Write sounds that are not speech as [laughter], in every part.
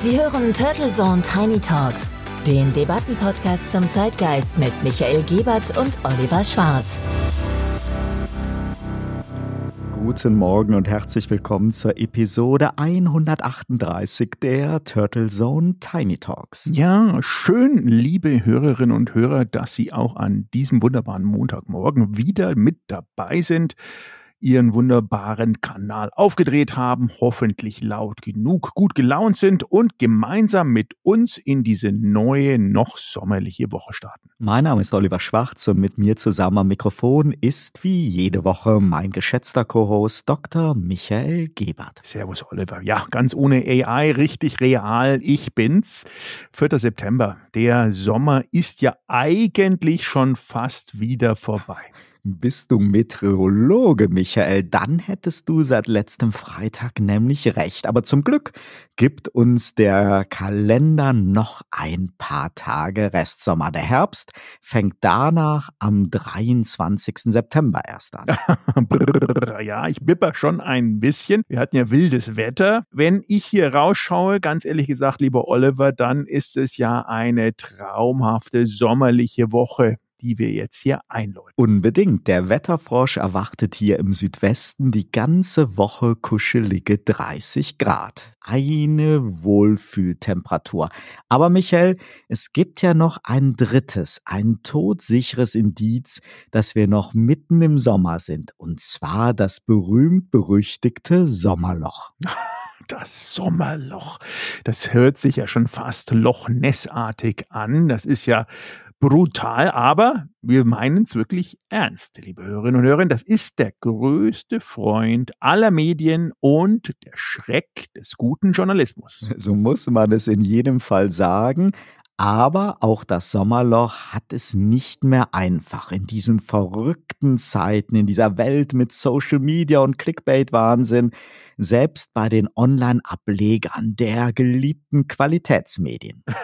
Sie hören Turtle Zone Tiny Talks, den Debattenpodcast zum Zeitgeist mit Michael Gebert und Oliver Schwarz. Guten Morgen und herzlich willkommen zur Episode 138 der Turtle Zone Tiny Talks. Ja, schön, liebe Hörerinnen und Hörer, dass Sie auch an diesem wunderbaren Montagmorgen wieder mit dabei sind ihren wunderbaren Kanal aufgedreht haben, hoffentlich laut genug, gut gelaunt sind und gemeinsam mit uns in diese neue, noch sommerliche Woche starten. Mein Name ist Oliver Schwarz und mit mir zusammen am Mikrofon ist wie jede Woche mein geschätzter Co-Host Dr. Michael Gebert. Servus Oliver. Ja, ganz ohne AI, richtig real. Ich bin's. 4. September. Der Sommer ist ja eigentlich schon fast wieder vorbei. Bist du Meteorologe, Michael? Dann hättest du seit letztem Freitag nämlich recht. Aber zum Glück gibt uns der Kalender noch ein paar Tage Restsommer. Der Herbst fängt danach am 23. September erst an. [laughs] ja, ich bipper schon ein bisschen. Wir hatten ja wildes Wetter. Wenn ich hier rausschaue, ganz ehrlich gesagt, lieber Oliver, dann ist es ja eine traumhafte sommerliche Woche die wir jetzt hier einläuten. Unbedingt. Der Wetterfrosch erwartet hier im Südwesten die ganze Woche kuschelige 30 Grad. Eine Wohlfühltemperatur. Aber Michael, es gibt ja noch ein drittes, ein todsicheres Indiz, dass wir noch mitten im Sommer sind. Und zwar das berühmt-berüchtigte Sommerloch. [laughs] Das Sommerloch. Das hört sich ja schon fast Loch Nessartig an. Das ist ja brutal, aber wir meinen es wirklich ernst, liebe Hörerinnen und Hörer. Das ist der größte Freund aller Medien und der Schreck des guten Journalismus. [laughs] So muss man es in jedem Fall sagen. Aber auch das Sommerloch hat es nicht mehr einfach in diesen verrückten Zeiten, in dieser Welt mit Social Media und Clickbait-Wahnsinn, selbst bei den Online-Ablegern der geliebten Qualitätsmedien. [laughs]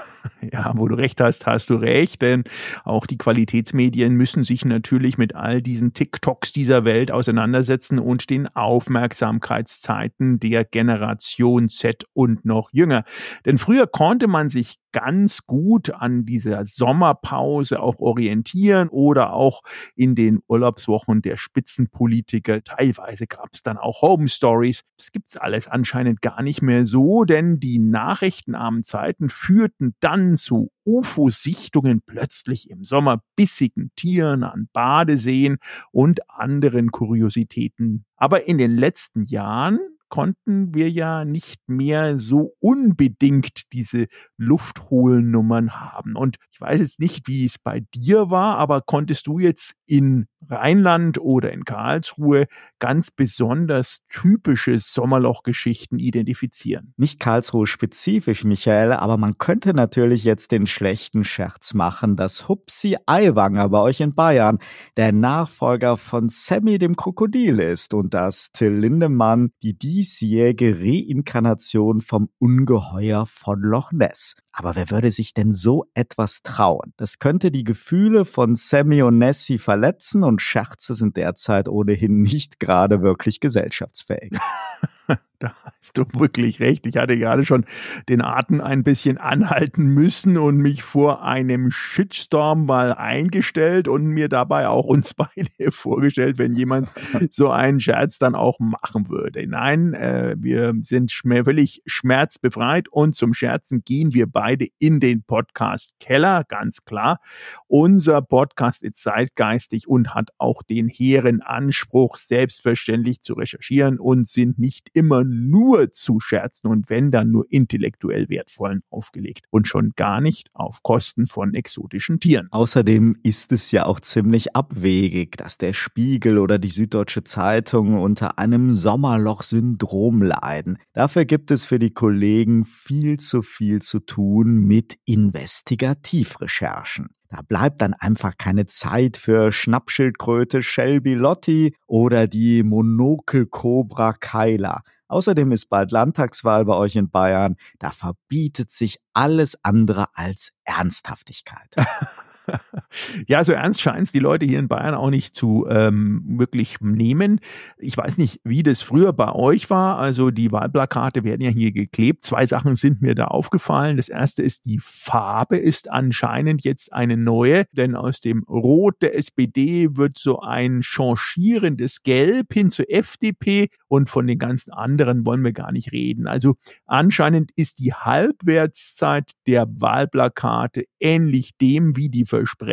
Ja, wo du recht hast, hast du recht, denn auch die Qualitätsmedien müssen sich natürlich mit all diesen TikToks dieser Welt auseinandersetzen und den Aufmerksamkeitszeiten der Generation Z und noch jünger. Denn früher konnte man sich ganz gut an dieser Sommerpause auch orientieren oder auch in den Urlaubswochen der Spitzenpolitiker. Teilweise gab es dann auch Home Stories. Das gibt es alles anscheinend gar nicht mehr so, denn die nachrichtenarmen Zeiten führten dann zu UFO-Sichtungen plötzlich im Sommer bissigen Tieren an Badeseen und anderen Kuriositäten. Aber in den letzten Jahren konnten wir ja nicht mehr so unbedingt diese Lufthohlnummern haben. Und ich weiß jetzt nicht, wie es bei dir war, aber konntest du jetzt in Rheinland oder in Karlsruhe ganz besonders typische Sommerlochgeschichten identifizieren. Nicht Karlsruhe spezifisch, Michael, aber man könnte natürlich jetzt den schlechten Scherz machen, dass Hupsi Aiwanger bei euch in Bayern der Nachfolger von Sammy dem Krokodil ist und dass Till Lindemann die diesjährige Reinkarnation vom Ungeheuer von Loch Ness. Aber wer würde sich denn so etwas trauen? Das könnte die Gefühle von Sammy und Nessie verletzen und Scherze sind derzeit ohnehin [laughs] nicht gerade wirklich gesellschaftsfähig. [laughs] [laughs] Da hast du wirklich recht. Ich hatte gerade schon den Atem ein bisschen anhalten müssen und mich vor einem Shitstorm mal eingestellt und mir dabei auch uns [laughs] beide vorgestellt, wenn jemand so einen Scherz dann auch machen würde. Nein, äh, wir sind schmer völlig schmerzbefreit und zum Scherzen gehen wir beide in den Podcast Keller, ganz klar. Unser Podcast ist zeitgeistig und hat auch den hehren Anspruch, selbstverständlich zu recherchieren und sind nicht immer nur zu Scherzen und wenn dann nur intellektuell wertvollen aufgelegt und schon gar nicht auf Kosten von exotischen Tieren. Außerdem ist es ja auch ziemlich abwegig, dass der Spiegel oder die Süddeutsche Zeitung unter einem Sommerloch-Syndrom leiden. Dafür gibt es für die Kollegen viel zu viel zu tun mit Investigativrecherchen. Da bleibt dann einfach keine Zeit für Schnappschildkröte Shelby Lotti oder die Monokel-Cobra Kyla. Außerdem ist bald Landtagswahl bei euch in Bayern. Da verbietet sich alles andere als Ernsthaftigkeit. [laughs] Ja, so ernst scheint es die Leute hier in Bayern auch nicht zu ähm, wirklich nehmen. Ich weiß nicht, wie das früher bei euch war. Also die Wahlplakate werden ja hier geklebt. Zwei Sachen sind mir da aufgefallen. Das erste ist, die Farbe ist anscheinend jetzt eine neue, denn aus dem Rot der SPD wird so ein changierendes Gelb hin zur FDP und von den ganzen anderen wollen wir gar nicht reden. Also anscheinend ist die Halbwertszeit der Wahlplakate ähnlich dem wie die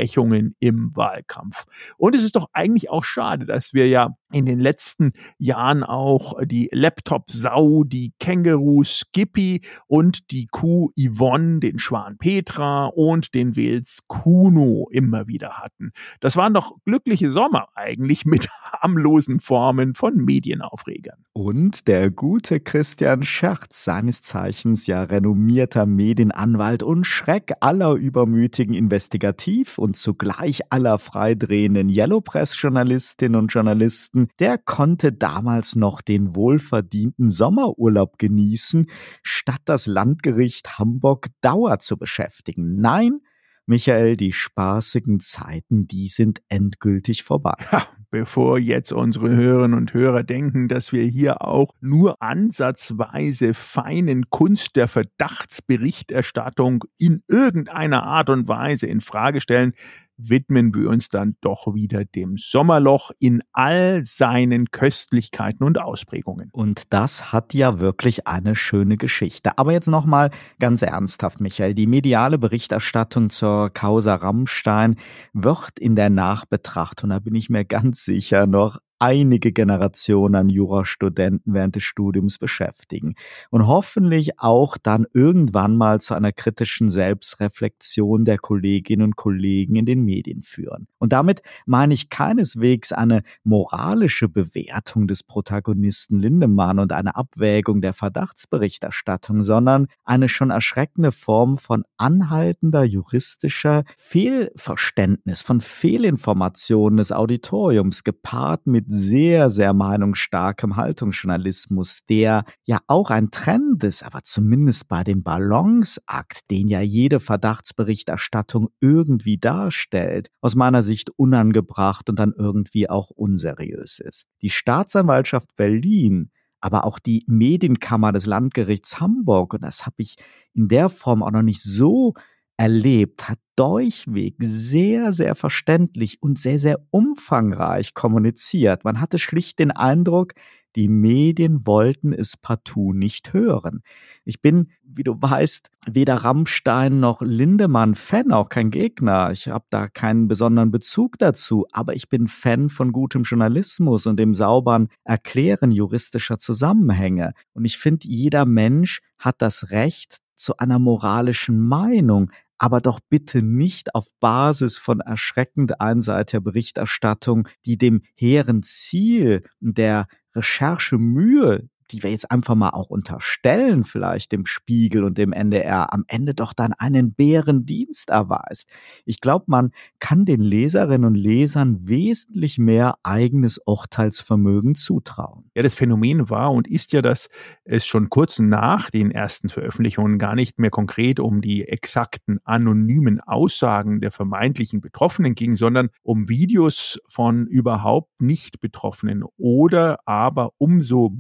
Versprechungen im Wahlkampf. Und es ist doch eigentlich auch schade, dass wir ja in den letzten Jahren auch die Laptop-Sau, die Känguru Skippy und die Kuh Yvonne, den Schwan Petra und den Wels Kuno immer wieder hatten. Das waren doch glückliche Sommer eigentlich [laughs] mit harmlosen Formen von Medienaufregern. Und der gute Christian Scherz, seines Zeichens ja renommierter Medienanwalt und Schreck aller übermütigen Investigativ- und zugleich aller freidrehenden Yellow Press-Journalistinnen und Journalisten, der konnte damals noch den wohlverdienten Sommerurlaub genießen, statt das Landgericht Hamburg Dauer zu beschäftigen. Nein, Michael, die spaßigen Zeiten, die sind endgültig vorbei. Ja, bevor jetzt unsere Hörerinnen und Hörer denken, dass wir hier auch nur ansatzweise feinen Kunst der Verdachtsberichterstattung in irgendeiner Art und Weise in Frage stellen, widmen wir uns dann doch wieder dem Sommerloch in all seinen Köstlichkeiten und Ausprägungen. Und das hat ja wirklich eine schöne Geschichte. Aber jetzt nochmal ganz ernsthaft, Michael. Die mediale Berichterstattung zur Causa Rammstein wird in der Nachbetrachtung, da bin ich mir ganz sicher, noch einige Generationen an Jurastudenten während des Studiums beschäftigen und hoffentlich auch dann irgendwann mal zu einer kritischen Selbstreflexion der Kolleginnen und Kollegen in den Medien führen. Und damit meine ich keineswegs eine moralische Bewertung des Protagonisten Lindemann und eine Abwägung der Verdachtsberichterstattung, sondern eine schon erschreckende Form von anhaltender juristischer Fehlverständnis, von Fehlinformationen des Auditoriums gepaart mit sehr, sehr meinungsstarkem Haltungsjournalismus, der ja auch ein Trend ist, aber zumindest bei dem Balanceakt, den ja jede Verdachtsberichterstattung irgendwie darstellt, aus meiner Sicht unangebracht und dann irgendwie auch unseriös ist. Die Staatsanwaltschaft Berlin aber auch die Medienkammer des Landgerichts Hamburg, und das habe ich in der Form auch noch nicht so erlebt, hat durchweg sehr, sehr verständlich und sehr, sehr umfangreich kommuniziert. Man hatte schlicht den Eindruck, die Medien wollten es partout nicht hören. Ich bin, wie du weißt, weder Rammstein noch Lindemann Fan, auch kein Gegner. Ich habe da keinen besonderen Bezug dazu, aber ich bin Fan von gutem Journalismus und dem sauberen Erklären juristischer Zusammenhänge. Und ich finde, jeder Mensch hat das Recht zu einer moralischen Meinung, aber doch bitte nicht auf Basis von erschreckend einseitiger Berichterstattung, die dem hehren Ziel der Recherchemühe, die wir jetzt einfach mal auch unterstellen, vielleicht dem Spiegel und dem NDR, am Ende doch dann einen Bärendienst erweist. Ich glaube, man kann den Leserinnen und Lesern wesentlich mehr eigenes Urteilsvermögen zutrauen. Ja, das Phänomen war und ist ja, dass es schon kurz nach den ersten Veröffentlichungen gar nicht mehr konkret um die exakten anonymen Aussagen der vermeintlichen Betroffenen ging, sondern um Videos von überhaupt nicht Betroffenen oder aber umso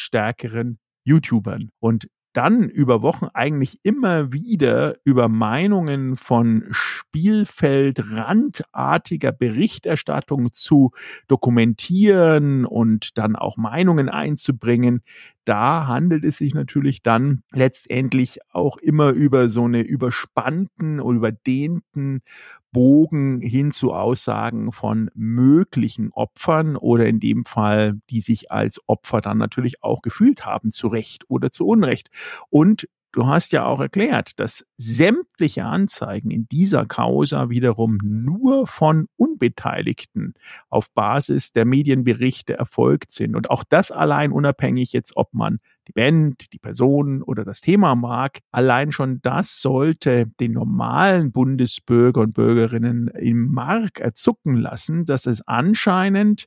meinungsstärkeren YouTubern. Und dann über Wochen eigentlich immer wieder über Meinungen von Spielfeldrandartiger Berichterstattung zu dokumentieren und dann auch Meinungen einzubringen. Da handelt es sich natürlich dann letztendlich auch immer über so eine überspannten oder überdehnten Bogen hin zu Aussagen von möglichen Opfern oder in dem Fall, die sich als Opfer dann natürlich auch gefühlt haben, zu Recht oder zu Unrecht. Und Du hast ja auch erklärt, dass sämtliche Anzeigen in dieser Causa wiederum nur von Unbeteiligten auf Basis der Medienberichte erfolgt sind. Und auch das allein unabhängig jetzt, ob man die Band, die Person oder das Thema mag. Allein schon das sollte den normalen Bundesbürger und Bürgerinnen im Mark erzucken lassen, dass es anscheinend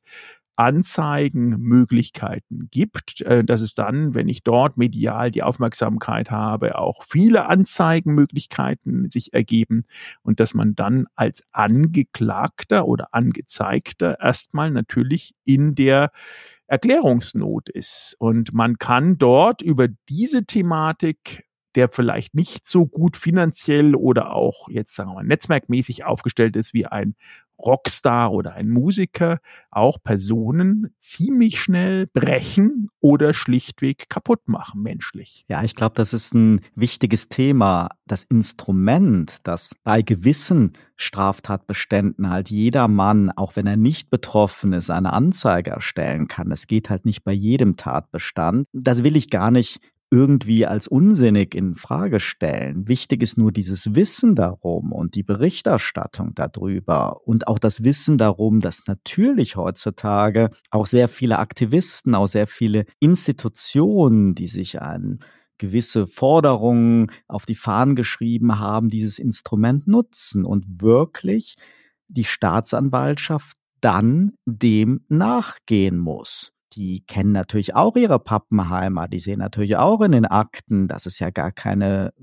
Anzeigenmöglichkeiten gibt, äh, dass es dann, wenn ich dort medial die Aufmerksamkeit habe, auch viele Anzeigenmöglichkeiten sich ergeben und dass man dann als Angeklagter oder Angezeigter erstmal natürlich in der Erklärungsnot ist. Und man kann dort über diese Thematik der vielleicht nicht so gut finanziell oder auch jetzt sagen wir mal netzwerkmäßig aufgestellt ist wie ein Rockstar oder ein Musiker, auch Personen ziemlich schnell brechen oder schlichtweg kaputt machen, menschlich. Ja, ich glaube, das ist ein wichtiges Thema. Das Instrument, das bei gewissen Straftatbeständen halt jeder Mann, auch wenn er nicht betroffen ist, eine Anzeige erstellen kann. Es geht halt nicht bei jedem Tatbestand. Das will ich gar nicht irgendwie als unsinnig in Frage stellen. Wichtig ist nur dieses Wissen darum und die Berichterstattung darüber und auch das Wissen darum, dass natürlich heutzutage auch sehr viele Aktivisten, auch sehr viele Institutionen, die sich an gewisse Forderungen auf die Fahnen geschrieben haben, dieses Instrument nutzen und wirklich die Staatsanwaltschaft dann dem nachgehen muss die kennen natürlich auch ihre Pappenheimer, die sehen natürlich auch in den Akten, dass es ja gar keine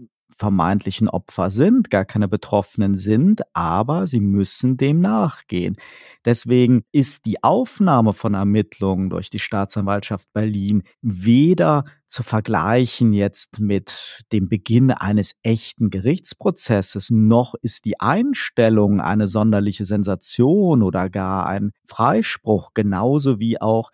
vermeintlichen Opfer sind, gar keine Betroffenen sind, aber sie müssen dem nachgehen. Deswegen ist die Aufnahme von Ermittlungen durch die Staatsanwaltschaft Berlin weder zu vergleichen jetzt mit dem Beginn eines echten Gerichtsprozesses, noch ist die Einstellung eine sonderliche Sensation oder gar ein Freispruch, genauso wie auch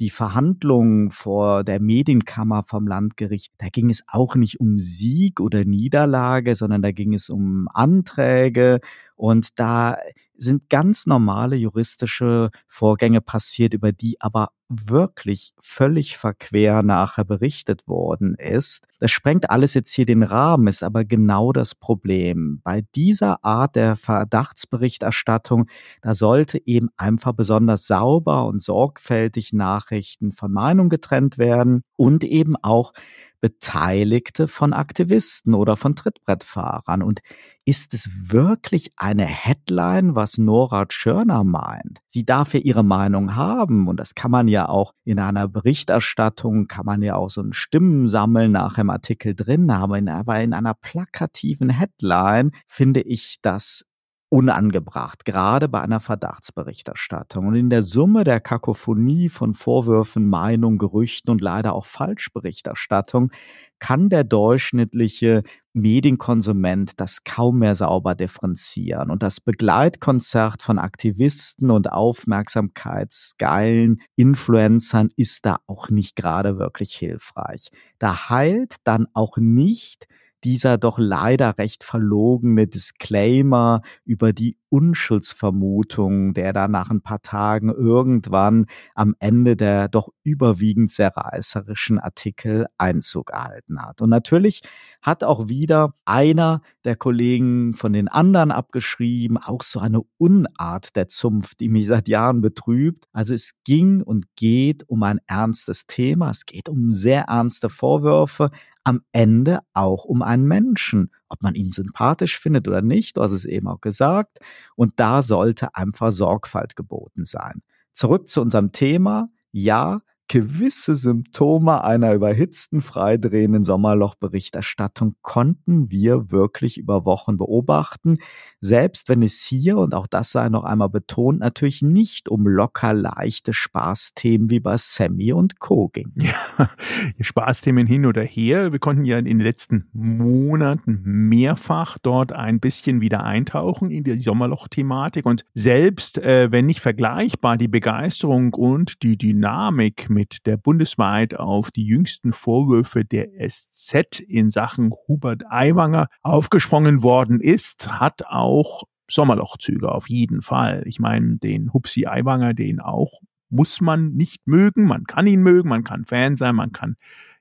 die Verhandlungen vor der Medienkammer vom Landgericht, da ging es auch nicht um Sieg oder Niederlage, sondern da ging es um Anträge und da sind ganz normale juristische Vorgänge passiert, über die aber wirklich völlig verquer nachher berichtet worden ist. Das sprengt alles jetzt hier den Rahmen, ist aber genau das Problem. Bei dieser Art der Verdachtsberichterstattung, da sollte eben einfach besonders sauber und sorgfältig Nachrichten von Meinung getrennt werden und eben auch Beteiligte von Aktivisten oder von Trittbrettfahrern. Und ist es wirklich eine Headline, was Nora Tschörner meint? Sie darf ja ihre Meinung haben und das kann man ja auch in einer Berichterstattung, kann man ja auch so ein Stimmensammeln nach dem Artikel drin haben, aber in einer plakativen Headline finde ich das unangebracht, gerade bei einer Verdachtsberichterstattung. Und in der Summe der Kakophonie von Vorwürfen, Meinungen, Gerüchten und leider auch Falschberichterstattung kann der durchschnittliche Medienkonsument das kaum mehr sauber differenzieren. Und das Begleitkonzert von Aktivisten und aufmerksamkeitsgeilen Influencern ist da auch nicht gerade wirklich hilfreich. Da heilt dann auch nicht dieser doch leider recht verlogene Disclaimer über die Unschuldsvermutung, der da nach ein paar Tagen irgendwann am Ende der doch überwiegend sehr reißerischen Artikel Einzug erhalten hat. Und natürlich hat auch wieder einer der Kollegen von den anderen abgeschrieben, auch so eine Unart der Zunft, die mich seit Jahren betrübt. Also es ging und geht um ein ernstes Thema, es geht um sehr ernste Vorwürfe, am Ende auch um einen Menschen, ob man ihn sympathisch findet oder nicht, du hast es eben auch gesagt. Und da sollte einfach Sorgfalt geboten sein. Zurück zu unserem Thema. Ja, gewisse Symptome einer überhitzten, freidrehenden Sommerlochberichterstattung konnten wir wirklich über Wochen beobachten, selbst wenn es hier, und auch das sei noch einmal betont, natürlich nicht um locker leichte Spaßthemen wie bei Sammy und Co. ging. Ja, [laughs] Spaßthemen hin oder her. Wir konnten ja in den letzten Monaten mehrfach dort ein bisschen wieder eintauchen in die Sommerloch-Thematik und selbst äh, wenn nicht vergleichbar die Begeisterung und die Dynamik mit mit der bundesweit auf die jüngsten Vorwürfe der SZ in Sachen Hubert Aiwanger aufgesprungen worden ist, hat auch Sommerlochzüge auf jeden Fall. Ich meine, den Hupsi Aiwanger, den auch muss man nicht mögen. Man kann ihn mögen, man kann Fan sein, man kann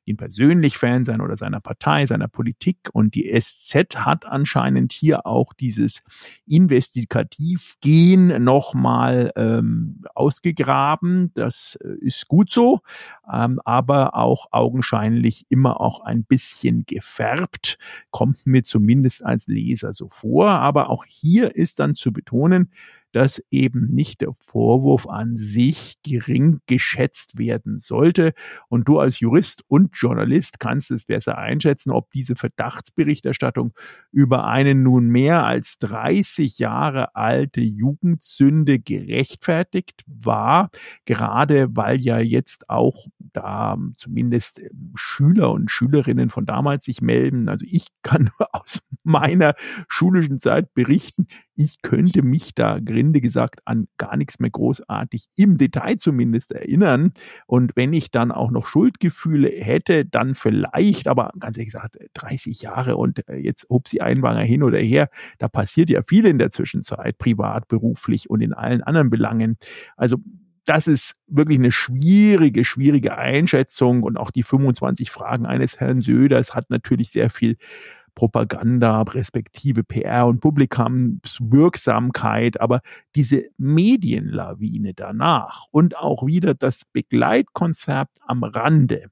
ihn persönlich Fan sein oder seiner Partei, seiner Politik. Und die SZ hat anscheinend hier auch dieses Investigativgehen nochmal ähm, ausgegraben. Das äh, ist gut so, ähm, aber auch augenscheinlich immer auch ein bisschen gefärbt, kommt mir zumindest als Leser so vor. Aber auch hier ist dann zu betonen, dass eben nicht der Vorwurf an sich gering geschätzt werden sollte. Und du als Jurist und Journalist kannst es besser einschätzen, ob diese Verdachtsberichterstattung über eine nun mehr als 30 Jahre alte Jugendsünde gerechtfertigt war, gerade weil ja jetzt auch da zumindest Schüler und Schülerinnen von damals sich melden. Also ich kann nur [laughs] aus meiner schulischen Zeit berichten, ich könnte mich da grinde gesagt an gar nichts mehr großartig im Detail zumindest erinnern. Und wenn ich dann auch noch Schuldgefühle hätte, dann vielleicht, aber ganz ehrlich gesagt, 30 Jahre und äh, jetzt Hupsi Einwanger hin oder her, da passiert ja viel in der Zwischenzeit, privat, beruflich und in allen anderen Belangen. Also das ist wirklich eine schwierige, schwierige Einschätzung und auch die 25 Fragen eines Herrn Söders hat natürlich sehr viel Propaganda, respektive PR und Publikumswirksamkeit, aber diese Medienlawine danach und auch wieder das Begleitkonzept am Rande,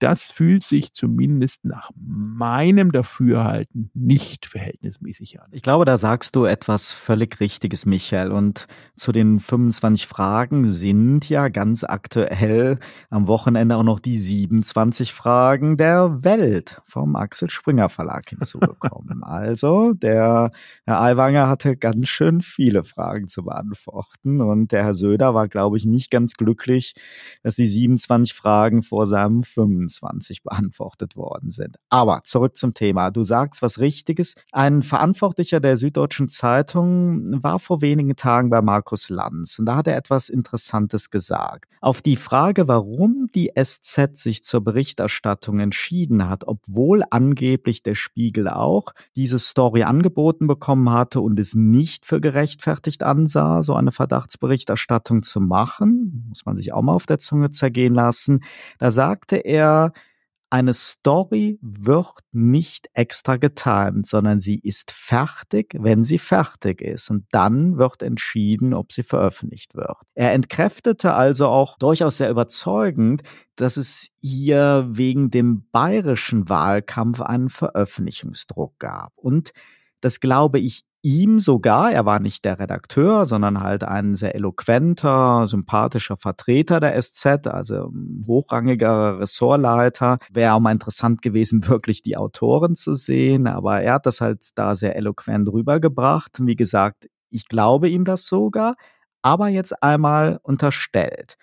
das fühlt sich zumindest nach meinem Dafürhalten nicht verhältnismäßig an. Ich glaube, da sagst du etwas völlig Richtiges, Michael. Und zu den 25 Fragen sind ja ganz aktuell am Wochenende auch noch die 27 Fragen der Welt vom Axel Springer Verlag hinzugekommen. [laughs] also, der Herr Aiwanger hatte ganz schön viele Fragen zu beantworten. Und der Herr Söder war, glaube ich, nicht ganz glücklich, dass die 27 Fragen vor seinem 25 25 beantwortet worden sind. Aber zurück zum Thema. Du sagst was Richtiges. Ein Verantwortlicher der Süddeutschen Zeitung war vor wenigen Tagen bei Markus Lanz und da hat er etwas Interessantes gesagt. Auf die Frage, warum die SZ sich zur Berichterstattung entschieden hat, obwohl angeblich der Spiegel auch diese Story angeboten bekommen hatte und es nicht für gerechtfertigt ansah, so eine Verdachtsberichterstattung zu machen, muss man sich auch mal auf der Zunge zergehen lassen, da sagte er, eine Story wird nicht extra getimt, sondern sie ist fertig, wenn sie fertig ist. Und dann wird entschieden, ob sie veröffentlicht wird. Er entkräftete also auch durchaus sehr überzeugend, dass es hier wegen dem bayerischen Wahlkampf einen Veröffentlichungsdruck gab. Und das glaube ich ihm sogar, er war nicht der Redakteur, sondern halt ein sehr eloquenter, sympathischer Vertreter der SZ, also hochrangiger Ressortleiter. Wäre auch mal interessant gewesen, [laughs] wirklich die Autoren zu sehen, aber er hat das halt da sehr eloquent rübergebracht. Wie gesagt, ich glaube ihm das sogar, aber jetzt einmal unterstellt.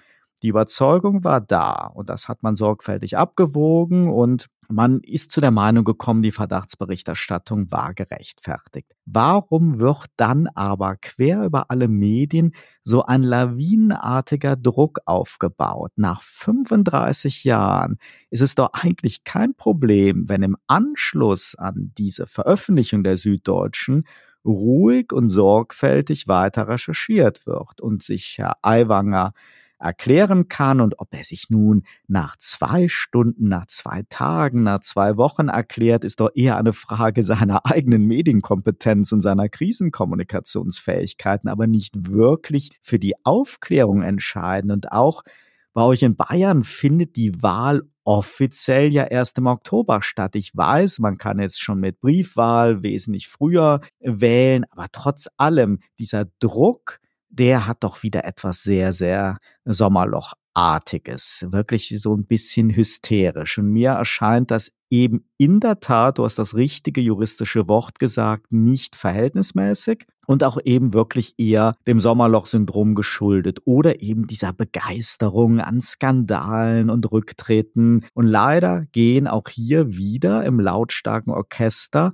Die Überzeugung war da und das hat man sorgfältig abgewogen und man ist zu der Meinung gekommen, die Verdachtsberichterstattung war gerechtfertigt. Warum wird dann aber quer über alle Medien so ein lawinenartiger Druck aufgebaut? Nach 35 Jahren ist es doch eigentlich kein Problem, wenn im Anschluss an diese Veröffentlichung der Süddeutschen ruhig und sorgfältig weiter recherchiert wird und sich Herr Aiwanger erklären kann und ob er sich nun nach zwei Stunden, nach zwei Tagen, nach zwei Wochen erklärt, ist doch eher eine Frage seiner eigenen Medienkompetenz und seiner Krisenkommunikationsfähigkeiten, aber nicht wirklich für die Aufklärung entscheidend. Und auch bei euch in Bayern findet die Wahl offiziell ja erst im Oktober statt. Ich weiß, man kann jetzt schon mit Briefwahl wesentlich früher wählen, aber trotz allem dieser Druck, der hat doch wieder etwas sehr, sehr Sommerlochartiges, wirklich so ein bisschen hysterisch. Und mir erscheint das eben in der Tat, du hast das richtige juristische Wort gesagt, nicht verhältnismäßig und auch eben wirklich eher dem Sommerloch-Syndrom geschuldet oder eben dieser Begeisterung an Skandalen und Rücktreten. Und leider gehen auch hier wieder im lautstarken Orchester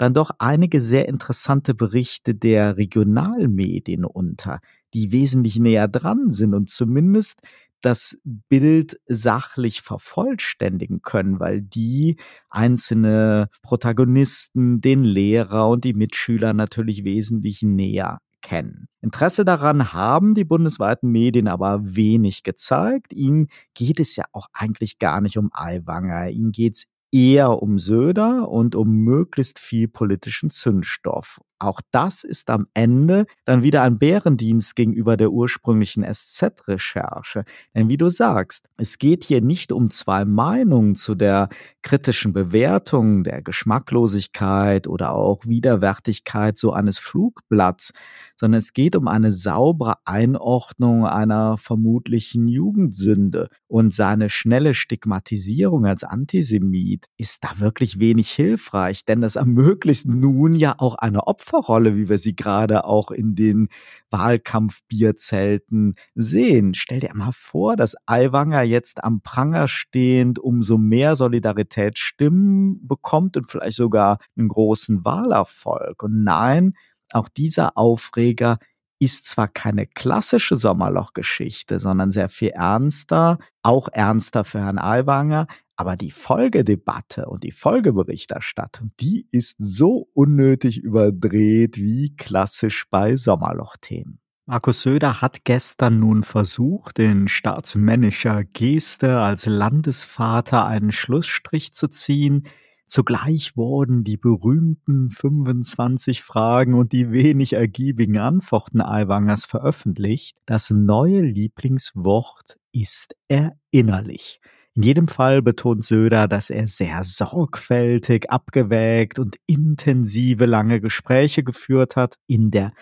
dann doch einige sehr interessante Berichte der Regionalmedien unter, die wesentlich näher dran sind und zumindest das Bild sachlich vervollständigen können, weil die einzelne Protagonisten, den Lehrer und die Mitschüler natürlich wesentlich näher kennen. Interesse daran haben die bundesweiten Medien aber wenig gezeigt. Ihnen geht es ja auch eigentlich gar nicht um Aiwanger. Ihnen geht es eher um Söder und um möglichst viel politischen Zündstoff. Auch das ist am Ende dann wieder ein Bärendienst gegenüber der ursprünglichen SZ-Recherche. Denn wie du sagst, es geht hier nicht um zwei Meinungen zu der kritischen Bewertung der Geschmacklosigkeit oder auch Widerwärtigkeit so eines Flugblatts, sondern es geht um eine saubere Einordnung einer vermutlichen Jugendsünde und seine schnelle Stigmatisierung als Antisemit ist da wirklich wenig hilfreich, denn das ermöglicht nun ja auch eine Opferrolle, wie wir sie gerade auch in den Wahlkampfbierzelten sehen. Stell dir mal vor, dass Aiwanger jetzt am Pranger stehend umso mehr Solidaritätsstimmen bekommt und vielleicht sogar einen großen Wahlerfolg. Und nein, auch dieser Aufreger ist zwar keine klassische Sommerlochgeschichte, sondern sehr viel ernster, auch ernster für Herrn Aiwanger, aber die Folgedebatte und die Folgeberichterstattung, die ist so unnötig überdreht wie klassisch bei Sommerlochthemen. Markus Söder hat gestern nun versucht, in staatsmännischer Geste als Landesvater einen Schlussstrich zu ziehen. Zugleich wurden die berühmten 25 Fragen und die wenig ergiebigen Antworten Aiwangers veröffentlicht. Das neue Lieblingswort ist erinnerlich. In jedem Fall betont Söder, dass er sehr sorgfältig, abgewägt und intensive lange Gespräche geführt hat. In der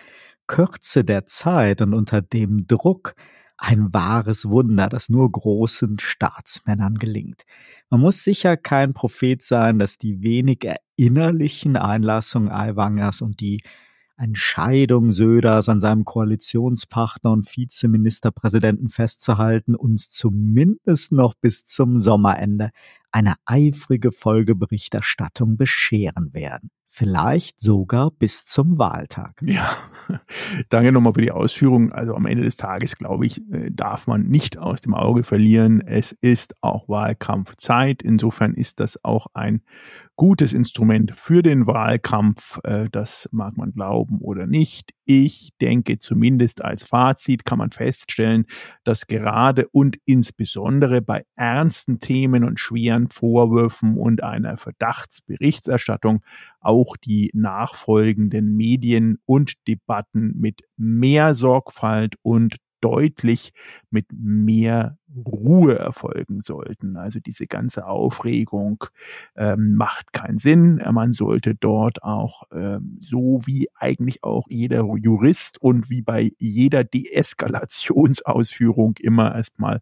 Kürze der Zeit und unter dem Druck ein wahres Wunder, das nur großen Staatsmännern gelingt. Man muss sicher kein Prophet sein, dass die wenig erinnerlichen Einlassungen Aiwangers und die Entscheidung Söders an seinem Koalitionspartner und Vizeministerpräsidenten festzuhalten, uns zumindest noch bis zum Sommerende eine eifrige Folgeberichterstattung bescheren werden vielleicht sogar bis zum Wahltag. Ja, [laughs] danke nochmal für die Ausführung. Also am Ende des Tages, glaube ich, äh, darf man nicht aus dem Auge verlieren. Es ist auch Wahlkampfzeit. Insofern ist das auch ein gutes Instrument für den Wahlkampf. Äh, das mag man glauben oder nicht. Ich denke, zumindest als Fazit kann man feststellen, dass gerade und insbesondere bei ernsten Themen und schweren Vorwürfen und einer Verdachtsberichterstattung auch die nachfolgenden Medien und Debatten mit mehr Sorgfalt und deutlich mit mehr Ruhe erfolgen sollten. Also diese ganze Aufregung ähm, macht keinen Sinn. Man sollte dort auch ähm, so wie eigentlich auch jeder Jurist und wie bei jeder Deeskalationsausführung immer erstmal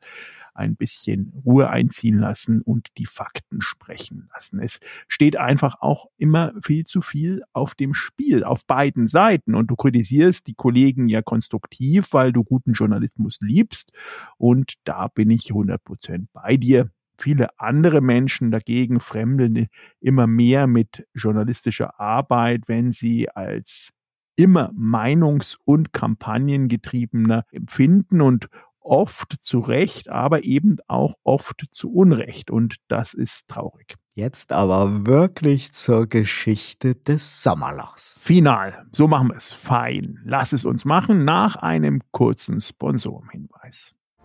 ein bisschen Ruhe einziehen lassen und die Fakten sprechen lassen. Es steht einfach auch immer viel zu viel auf dem Spiel, auf beiden Seiten. Und du kritisierst die Kollegen ja konstruktiv, weil du guten Journalismus liebst. Und da bin ich 100 Prozent bei dir. Viele andere Menschen dagegen fremdeln immer mehr mit journalistischer Arbeit, wenn sie als immer meinungs- und kampagnengetriebener empfinden und oft zu Recht, aber eben auch oft zu Unrecht. Und das ist traurig. Jetzt aber wirklich zur Geschichte des Sommerlochs. Final. So machen wir es. Fein. Lass es uns machen nach einem kurzen Sponsorenhinweis.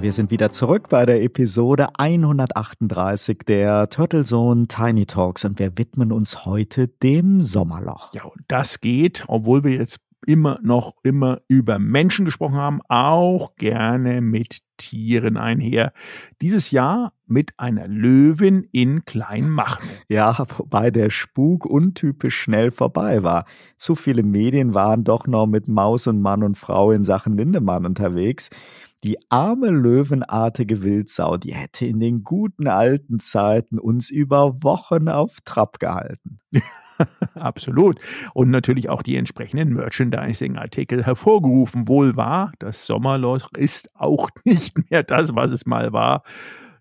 Wir sind wieder zurück bei der Episode 138 der Turtle Zone Tiny Talks und wir widmen uns heute dem Sommerloch. Ja, und das geht, obwohl wir jetzt immer noch immer über Menschen gesprochen haben, auch gerne mit Tieren einher. Dieses Jahr mit einer Löwin in Kleinmachnow. Ja, wobei der Spuk untypisch schnell vorbei war. Zu viele Medien waren doch noch mit Maus und Mann und Frau in Sachen Lindemann unterwegs. Die arme löwenartige Wildsau, die hätte in den guten alten Zeiten uns über Wochen auf Trab gehalten. [laughs] Absolut. Und natürlich auch die entsprechenden Merchandising-Artikel hervorgerufen. Wohl wahr, das Sommerloch ist auch [laughs] nicht mehr das, was es mal war.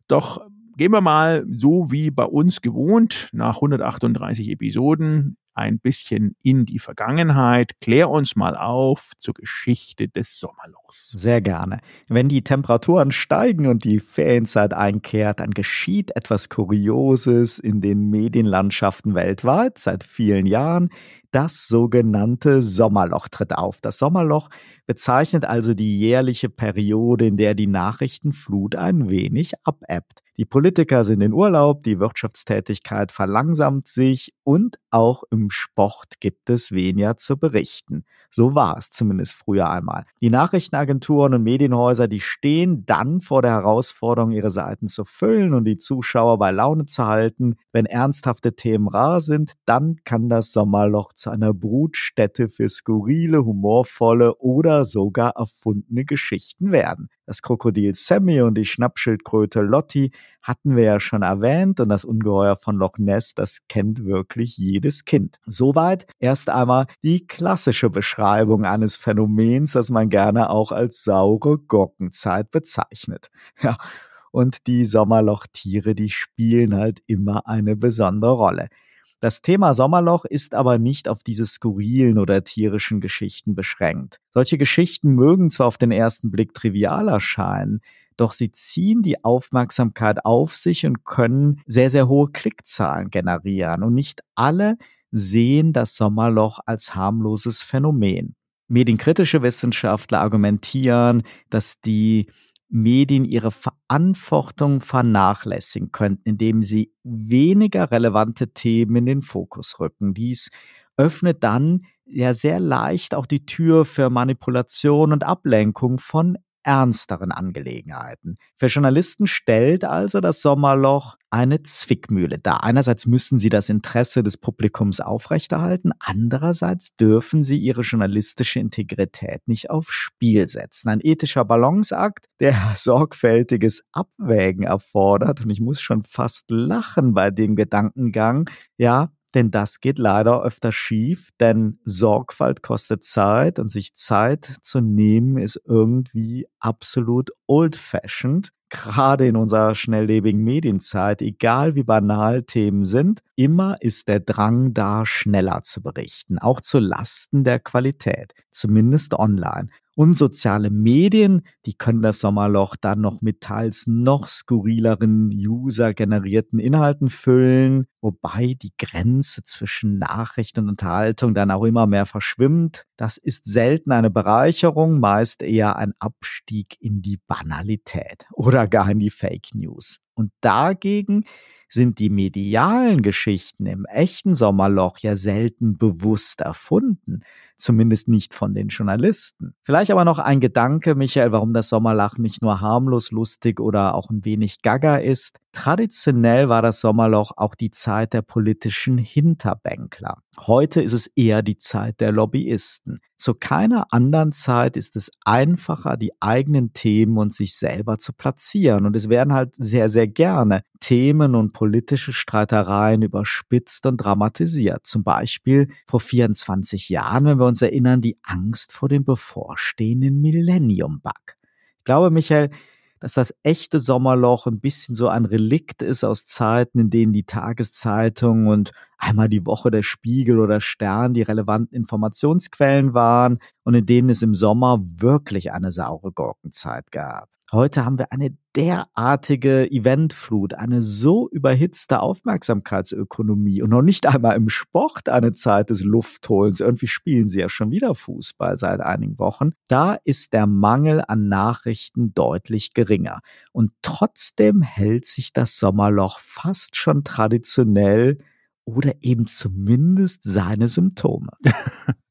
Doch gehen wir mal so wie bei uns gewohnt nach 138 Episoden ein bisschen in die Vergangenheit. Klär uns mal auf zur Geschichte des Sommerlochs. Sehr gerne. Wenn die Temperaturen steigen und die Ferienzeit einkehrt, dann geschieht etwas Kurioses in den Medienlandschaften weltweit seit vielen Jahren. Das sogenannte Sommerloch tritt auf. Das Sommerloch bezeichnet also die jährliche Periode, in der die Nachrichtenflut ein wenig abebbt. Die Politiker sind in Urlaub, die Wirtschaftstätigkeit verlangsamt sich und auch im Sport gibt es weniger zu berichten. So war es zumindest früher einmal. Die Nachrichtenagenturen und Medienhäuser, die stehen dann vor der Herausforderung, ihre Seiten zu füllen und die Zuschauer bei Laune zu halten. Wenn ernsthafte Themen rar sind, dann kann das Sommerloch zu einer Brutstätte für skurrile, humorvolle oder sogar erfundene Geschichten werden. Das Krokodil Sammy und die Schnappschildkröte Lotti hatten wir ja schon erwähnt und das Ungeheuer von Loch Ness, das kennt wirklich jedes Kind. Soweit erst einmal die klassische Beschreibung eines Phänomens, das man gerne auch als saure Gurkenzeit bezeichnet. Ja. Und die Sommerlochtiere, die spielen halt immer eine besondere Rolle. Das Thema Sommerloch ist aber nicht auf diese skurrilen oder tierischen Geschichten beschränkt. Solche Geschichten mögen zwar auf den ersten Blick trivial erscheinen, doch sie ziehen die Aufmerksamkeit auf sich und können sehr, sehr hohe Klickzahlen generieren. Und nicht alle sehen das Sommerloch als harmloses Phänomen. Medienkritische Wissenschaftler argumentieren, dass die Medien ihre Verantwortung vernachlässigen könnten, indem sie weniger relevante Themen in den Fokus rücken. Dies öffnet dann ja sehr leicht auch die Tür für Manipulation und Ablenkung von ernsteren Angelegenheiten. Für Journalisten stellt also das Sommerloch eine Zwickmühle dar. Einerseits müssen sie das Interesse des Publikums aufrechterhalten, andererseits dürfen sie ihre journalistische Integrität nicht aufs Spiel setzen. Ein ethischer Balanceakt, der [laughs] sorgfältiges Abwägen erfordert und ich muss schon fast lachen bei dem Gedankengang, ja, denn das geht leider öfter schief, denn Sorgfalt kostet Zeit und sich Zeit zu nehmen ist irgendwie absolut old-fashioned. Gerade in unserer schnelllebigen Medienzeit, egal wie banal Themen sind, immer ist der Drang da, schneller zu berichten, auch zu Lasten der Qualität, zumindest online. Und soziale Medien, die können das Sommerloch dann noch mit teils noch skurrileren user-generierten Inhalten füllen, wobei die Grenze zwischen Nachricht und Unterhaltung dann auch immer mehr verschwimmt. Das ist selten eine Bereicherung, meist eher ein Abstieg in die Banalität oder gar in die Fake News. Und dagegen sind die medialen Geschichten im echten Sommerloch ja selten bewusst erfunden, zumindest nicht von den Journalisten. Vielleicht aber noch ein Gedanke, Michael, warum das Sommerlach nicht nur harmlos, lustig oder auch ein wenig gaga ist. Traditionell war das Sommerloch auch die Zeit der politischen Hinterbänkler. Heute ist es eher die Zeit der Lobbyisten. Zu keiner anderen Zeit ist es einfacher, die eigenen Themen und sich selber zu platzieren. Und es werden halt sehr, sehr gerne Themen und politische Streitereien überspitzt und dramatisiert. Zum Beispiel vor 24 Jahren, wenn wir uns erinnern, die Angst vor dem bevorstehenden Millennium-Bug. Ich glaube, Michael, dass das echte Sommerloch ein bisschen so ein Relikt ist aus Zeiten, in denen die Tageszeitung und einmal die Woche der Spiegel oder Stern die relevanten Informationsquellen waren und in denen es im Sommer wirklich eine saure Gurkenzeit gab. Heute haben wir eine derartige Eventflut, eine so überhitzte Aufmerksamkeitsökonomie und noch nicht einmal im Sport eine Zeit des Luftholens. Irgendwie spielen sie ja schon wieder Fußball seit einigen Wochen. Da ist der Mangel an Nachrichten deutlich geringer. Und trotzdem hält sich das Sommerloch fast schon traditionell oder eben zumindest seine Symptome. [laughs]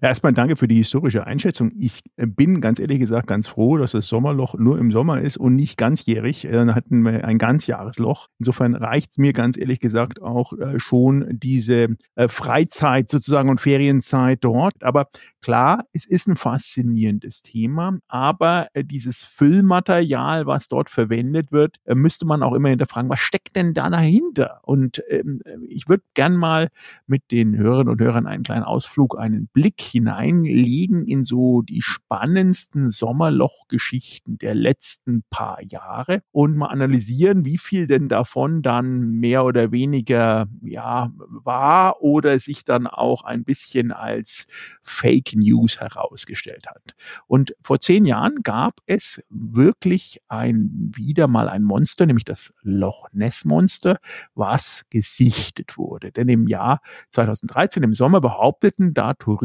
Erstmal danke für die historische Einschätzung. Ich äh, bin ganz ehrlich gesagt ganz froh, dass das Sommerloch nur im Sommer ist und nicht ganzjährig. Äh, dann hatten wir ein Ganzjahresloch. Insofern reicht es mir ganz ehrlich gesagt auch äh, schon diese Freizeit sozusagen und Ferienzeit dort. Aber klar, es ist ein faszinierendes Thema, aber dieses Füllmaterial, was dort verwendet wird, müsste man auch immer hinterfragen, was steckt denn da dahinter? Und ähm, ich würde gern mal mit den Hörerinnen und Hörern einen kleinen Ausflug, einen Blick hineinlegen in so die spannendsten Sommerlochgeschichten der letzten paar Jahre und mal analysieren, wie viel denn davon dann mehr oder weniger ja war oder sich dann auch ein bisschen als Fake News herausgestellt hat. Und vor zehn Jahren gab es wirklich ein wieder mal ein Monster, nämlich das Loch Ness Monster, was gesichtet wurde. Denn im Jahr 2013 im Sommer behaupteten da Touristen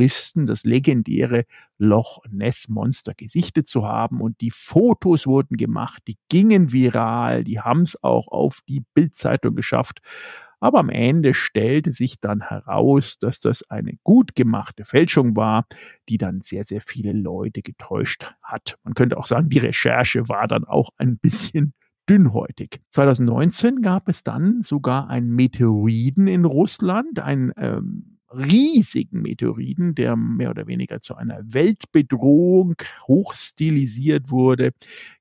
das legendäre Loch Ness Monster gesichtet zu haben und die Fotos wurden gemacht, die gingen viral, die haben es auch auf die Bildzeitung geschafft. Aber am Ende stellte sich dann heraus, dass das eine gut gemachte Fälschung war, die dann sehr, sehr viele Leute getäuscht hat. Man könnte auch sagen, die Recherche war dann auch ein bisschen dünnhäutig. 2019 gab es dann sogar einen Meteoriden in Russland, ein ähm, riesigen Meteoriten, der mehr oder weniger zu einer Weltbedrohung hochstilisiert wurde.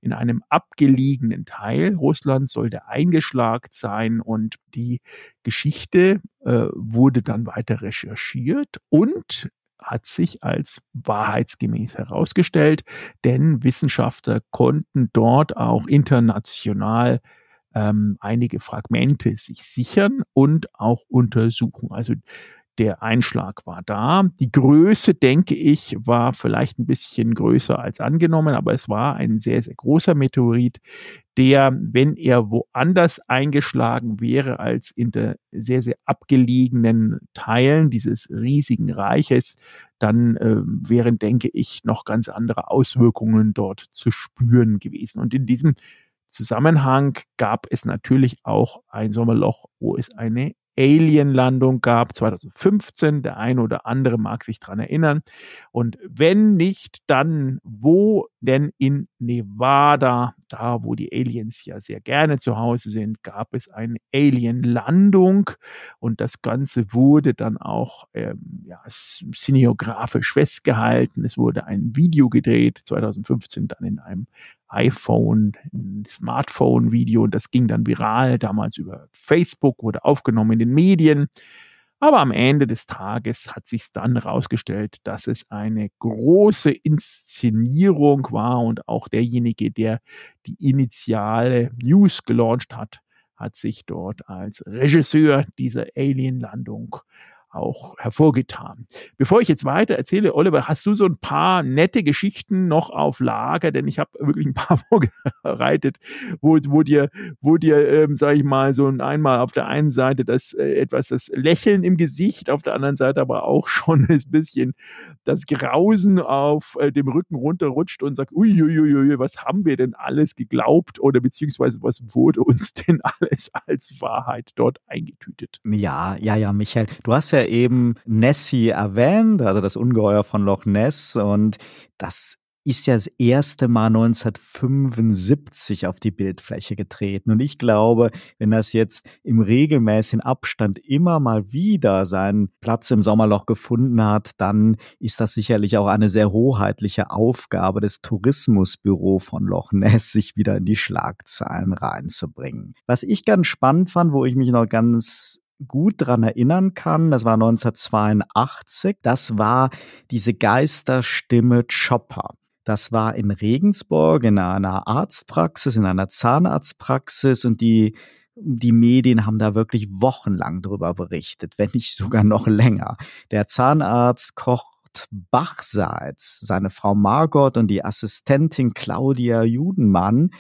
In einem abgelegenen Teil Russlands sollte eingeschlagen sein und die Geschichte äh, wurde dann weiter recherchiert und hat sich als wahrheitsgemäß herausgestellt, denn Wissenschaftler konnten dort auch international ähm, einige Fragmente sich sichern und auch untersuchen. Also der Einschlag war da. Die Größe, denke ich, war vielleicht ein bisschen größer als angenommen, aber es war ein sehr, sehr großer Meteorit, der, wenn er woanders eingeschlagen wäre als in der sehr, sehr abgelegenen Teilen dieses riesigen Reiches, dann äh, wären, denke ich, noch ganz andere Auswirkungen dort zu spüren gewesen. Und in diesem Zusammenhang gab es natürlich auch ein Sommerloch, wo es eine Alien-Landung gab, 2015. Der eine oder andere mag sich daran erinnern. Und wenn nicht, dann wo denn in Nevada, da wo die Aliens ja sehr gerne zu Hause sind, gab es eine Alien-Landung. Und das Ganze wurde dann auch ähm, ja, cineografisch festgehalten. Es wurde ein Video gedreht, 2015 dann in einem iPhone, Smartphone-Video und das ging dann viral, damals über Facebook, wurde aufgenommen in den Medien. Aber am Ende des Tages hat sich dann herausgestellt, dass es eine große Inszenierung war und auch derjenige, der die initiale News gelauncht hat, hat sich dort als Regisseur dieser Alien-Landung auch hervorgetan. Bevor ich jetzt weiter erzähle, Oliver, hast du so ein paar nette Geschichten noch auf Lager? Denn ich habe wirklich ein paar [laughs] vorbereitet, wo, wo dir, wo dir, ähm, sage ich mal, so einmal auf der einen Seite das äh, etwas das Lächeln im Gesicht, auf der anderen Seite aber auch schon [laughs] ein bisschen das Grausen auf äh, dem Rücken runterrutscht und sagt, uiuiui, was haben wir denn alles geglaubt oder beziehungsweise was wurde uns [laughs] denn alles als Wahrheit dort eingetütet? Ja, ja, ja, Michael, du hast ja eben Nessie erwähnt, also das Ungeheuer von Loch Ness und das ist ja das erste Mal 1975 auf die Bildfläche getreten. Und ich glaube, wenn das jetzt im regelmäßigen Abstand immer mal wieder seinen Platz im Sommerloch gefunden hat, dann ist das sicherlich auch eine sehr hoheitliche Aufgabe des Tourismusbüro von Loch Ness, sich wieder in die Schlagzeilen reinzubringen. Was ich ganz spannend fand, wo ich mich noch ganz gut dran erinnern kann, das war 1982, das war diese Geisterstimme Chopper. Das war in Regensburg in einer Arztpraxis, in einer Zahnarztpraxis und die die Medien haben da wirklich wochenlang drüber berichtet, wenn nicht sogar noch länger. Der Zahnarzt kocht Bachseits, seine Frau Margot und die Assistentin Claudia Judenmann,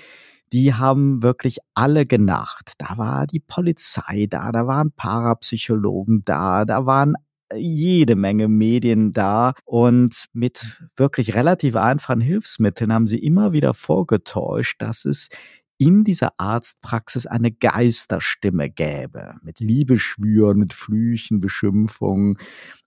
die haben wirklich alle genacht. Da war die Polizei da, da waren Parapsychologen da, da waren jede Menge Medien da und mit wirklich relativ einfachen Hilfsmitteln haben sie immer wieder vorgetäuscht, dass es in dieser Arztpraxis eine Geisterstimme gäbe, mit Liebeschwüren, mit Flüchen, Beschimpfungen.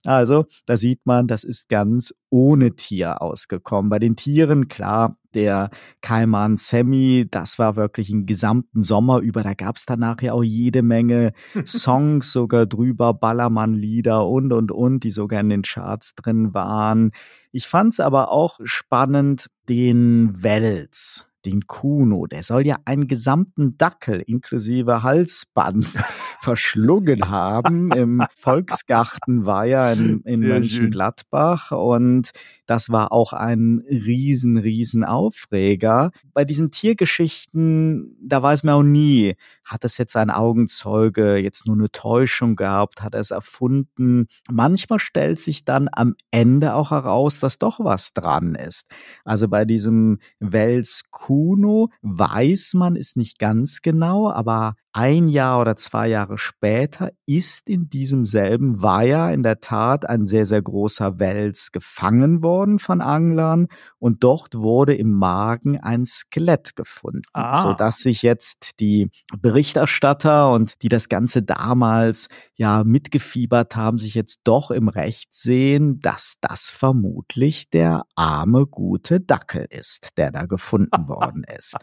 Also, da sieht man, das ist ganz ohne Tier ausgekommen. Bei den Tieren, klar, der Kaiman Sammy, das war wirklich einen gesamten Sommer über. Da gab es danach ja auch jede Menge [laughs] Songs sogar drüber, Ballermann-Lieder und, und, und, die sogar in den Charts drin waren. Ich fand es aber auch spannend, den Wels den Kuno. Der soll ja einen gesamten Dackel inklusive Halsband [laughs] verschlungen haben. Im Volksgarten war ja in, in Mönchengladbach und das war auch ein riesen, riesen Aufreger. Bei diesen Tiergeschichten, da weiß man auch nie, hat es jetzt ein Augenzeuge jetzt nur eine Täuschung gehabt, hat er es erfunden. Manchmal stellt sich dann am Ende auch heraus, dass doch was dran ist. Also bei diesem Wels Kuno weiß man es nicht ganz genau, aber ein Jahr oder zwei Jahre später ist in diesem selben Weiher in der Tat ein sehr, sehr großer Wels gefangen worden von Anglern und dort wurde im Magen ein Skelett gefunden, ah. sodass sich jetzt die Berichterstatter und die das Ganze damals ja mitgefiebert haben, sich jetzt doch im Recht sehen, dass das vermutlich der arme, gute Dackel ist, der da gefunden [laughs] worden ist.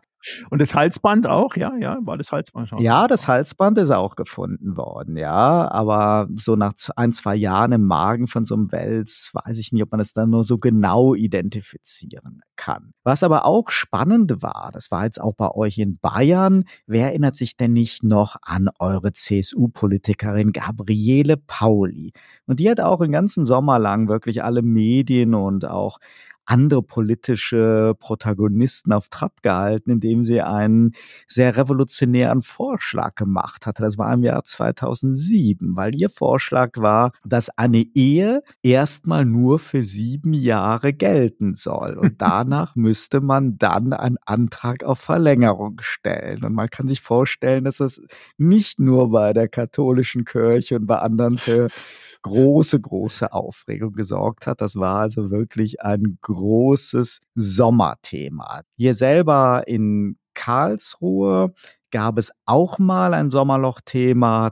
Und das Halsband auch, ja, ja, war das Halsband schon. Ja, das Halsband ist auch gefunden worden, ja. Aber so nach ein, zwei Jahren im Magen von so einem Wels weiß ich nicht, ob man das dann nur so genau identifizieren kann. Was aber auch spannend war, das war jetzt auch bei euch in Bayern, wer erinnert sich denn nicht noch an eure CSU-Politikerin Gabriele Pauli? Und die hat auch den ganzen Sommer lang wirklich alle Medien und auch andere politische Protagonisten auf Trab gehalten, indem sie einen sehr revolutionären Vorschlag gemacht hatte. Das war im Jahr 2007, weil ihr Vorschlag war, dass eine Ehe erstmal nur für sieben Jahre gelten soll. Und [laughs] danach müsste man dann einen Antrag auf Verlängerung stellen. Und man kann sich vorstellen, dass das nicht nur bei der katholischen Kirche und bei anderen für [laughs] große, große Aufregung gesorgt hat. Das war also wirklich ein großes Sommerthema. Hier selber in Karlsruhe gab es auch mal ein Sommerloch-Thema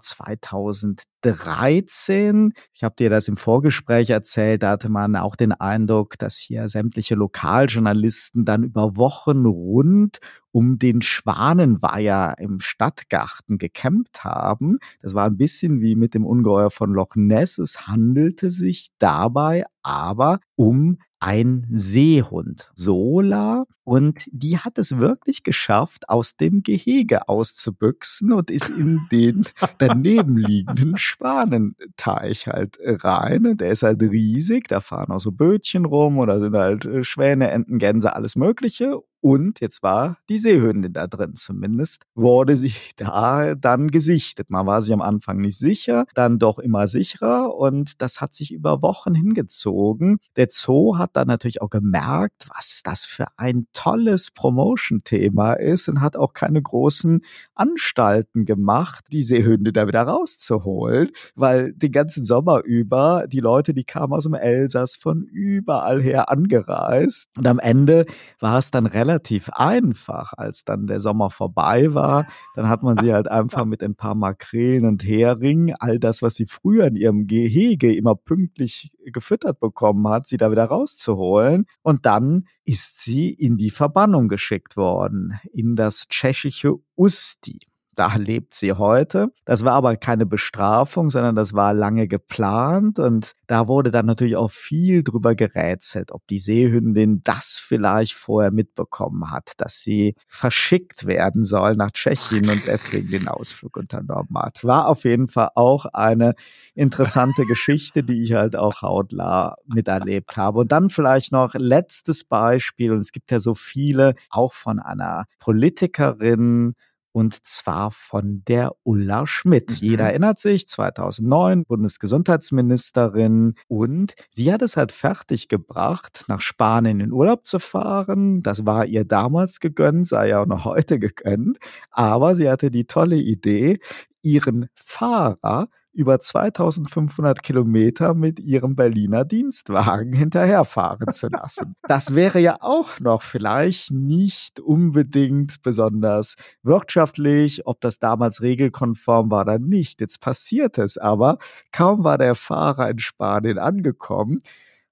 2013. Ich habe dir das im Vorgespräch erzählt, da hatte man auch den Eindruck, dass hier sämtliche Lokaljournalisten dann über Wochen rund um den Schwanenweiher im Stadtgarten gekämpft haben. Das war ein bisschen wie mit dem Ungeheuer von Loch Ness. Es handelte sich dabei aber um ein Seehund, Sola, und die hat es wirklich geschafft, aus dem Gehege auszubüchsen und ist in den [laughs] daneben liegenden Schwanenteich halt rein. Und der ist halt riesig, da fahren auch so Bötchen rum oder sind halt äh, Schwäne, Enten, Gänse, alles Mögliche. Und jetzt war die Seehündin da drin. Zumindest wurde sie [laughs] da dann gesichtet. Man war sich am Anfang nicht sicher, dann doch immer sicherer. Und das hat sich über Wochen hingezogen. Der Zoo hat dann natürlich auch gemerkt, was das für ein tolles Promotion-Thema ist und hat auch keine großen Anstalten gemacht, die Seehünde da wieder rauszuholen, weil den ganzen Sommer über die Leute, die kamen aus dem Elsass von überall her angereist. Und am Ende war es dann relativ relativ einfach, als dann der Sommer vorbei war. Dann hat man sie halt [laughs] einfach mit ein paar Makrelen und Heringen, all das, was sie früher in ihrem Gehege immer pünktlich gefüttert bekommen hat, sie da wieder rauszuholen. Und dann ist sie in die Verbannung geschickt worden, in das tschechische Usti. Da lebt sie heute. Das war aber keine Bestrafung, sondern das war lange geplant und da wurde dann natürlich auch viel drüber gerätselt, ob die Seehündin das vielleicht vorher mitbekommen hat, dass sie verschickt werden soll nach Tschechien und deswegen den Ausflug unternommen hat. War auf jeden Fall auch eine interessante [laughs] Geschichte, die ich halt auch hautnah miterlebt habe. Und dann vielleicht noch letztes Beispiel, und es gibt ja so viele, auch von einer Politikerin, und zwar von der Ulla Schmidt. Mhm. Jeder erinnert sich, 2009 Bundesgesundheitsministerin und sie hat es halt fertig gebracht, nach Spanien in Urlaub zu fahren. Das war ihr damals gegönnt, sei ja auch noch heute [laughs] gegönnt, aber sie hatte die tolle Idee, ihren Fahrer über 2500 Kilometer mit ihrem Berliner Dienstwagen hinterherfahren zu lassen. Das wäre ja auch noch vielleicht nicht unbedingt besonders wirtschaftlich, ob das damals regelkonform war oder nicht. Jetzt passiert es aber, kaum war der Fahrer in Spanien angekommen,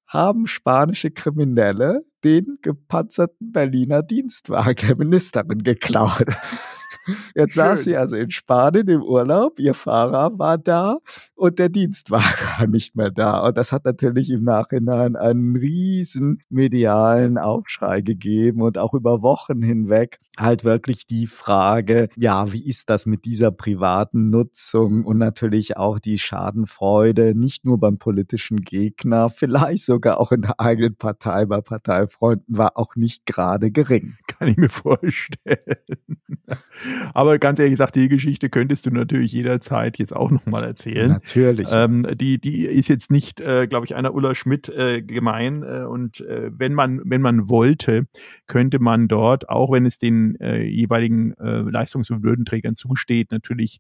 haben spanische Kriminelle den gepanzerten Berliner Dienstwagen der [laughs] Ministerin geklaut. Jetzt Schön. saß sie also in Spanien im Urlaub, ihr Fahrer war da und der Dienstwagen war [laughs] nicht mehr da. Und das hat natürlich im Nachhinein einen riesen medialen Aufschrei gegeben und auch über Wochen hinweg halt wirklich die Frage, ja, wie ist das mit dieser privaten Nutzung und natürlich auch die Schadenfreude, nicht nur beim politischen Gegner, [laughs] vielleicht sogar auch in der eigenen Partei, bei Parteifreunden, war auch nicht gerade gering. Kann ich mir vorstellen. [laughs] Aber ganz ehrlich gesagt, die Geschichte könntest du natürlich jederzeit jetzt auch nochmal erzählen. Natürlich. Ähm, die, die ist jetzt nicht, äh, glaube ich, einer Ulla Schmidt äh, gemein. Äh, und äh, wenn man, wenn man wollte, könnte man dort, auch wenn es den äh, jeweiligen äh, Leistungs- und Würdenträgern zusteht, natürlich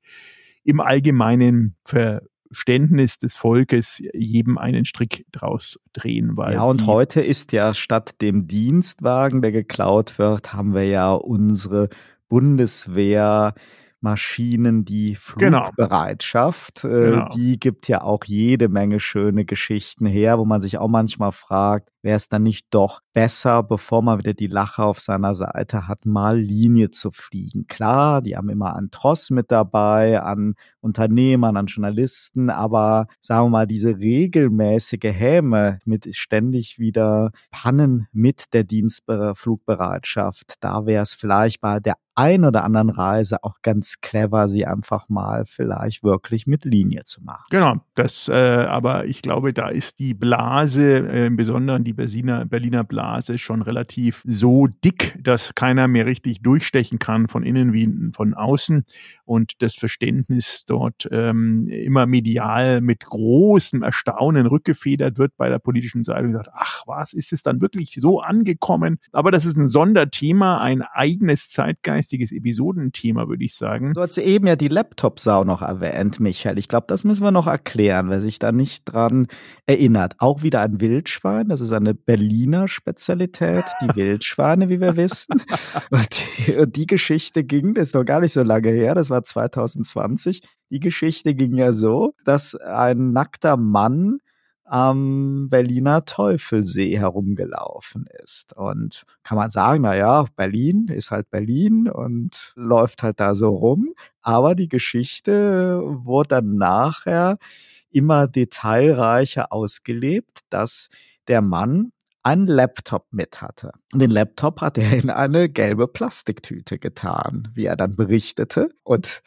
im Allgemeinen ver Verständnis des Volkes jedem einen Strick draus drehen. Weil ja, und heute ist ja statt dem Dienstwagen, der geklaut wird, haben wir ja unsere Bundeswehr Maschinen, die genau. Flugbereitschaft, genau. Äh, genau. die gibt ja auch jede Menge schöne Geschichten her, wo man sich auch manchmal fragt, wäre es dann nicht doch besser, bevor man wieder die Lache auf seiner Seite hat, mal Linie zu fliegen. Klar, die haben immer einen Tross mit dabei, an Unternehmern, an Journalisten, aber sagen wir mal, diese regelmäßige Häme mit ständig wieder Pannen mit der Dienstflugbereitschaft, da wäre es vielleicht bei der ein oder anderen Reise auch ganz clever, sie einfach mal vielleicht wirklich mit Linie zu machen. Genau, das, äh, aber ich glaube, da ist die Blase, äh, im Besonderen die Berliner, Berliner Blase, schon relativ so dick, dass keiner mehr richtig durchstechen kann, von innen wie von außen. Und das Verständnis dort ähm, immer medial mit großem Erstaunen rückgefedert wird bei der politischen Seite und sagt, ach was, ist es dann wirklich so angekommen? Aber das ist ein Sonderthema, ein eigenes Zeitgeist geistiges Episodenthema, würde ich sagen. Du hast eben ja die Laptop-Sau noch erwähnt, Michael. Ich glaube, das müssen wir noch erklären, wer sich da nicht dran erinnert. Auch wieder ein Wildschwein, das ist eine Berliner Spezialität, die [laughs] Wildschweine, wie wir wissen. Und die, und die Geschichte ging, das ist noch gar nicht so lange her, das war 2020. Die Geschichte ging ja so, dass ein nackter Mann am Berliner Teufelsee herumgelaufen ist. Und kann man sagen, na ja, Berlin ist halt Berlin und läuft halt da so rum. Aber die Geschichte wurde dann nachher immer detailreicher ausgelebt, dass der Mann einen Laptop mit hatte. Den Laptop hat er in eine gelbe Plastiktüte getan, wie er dann berichtete. Und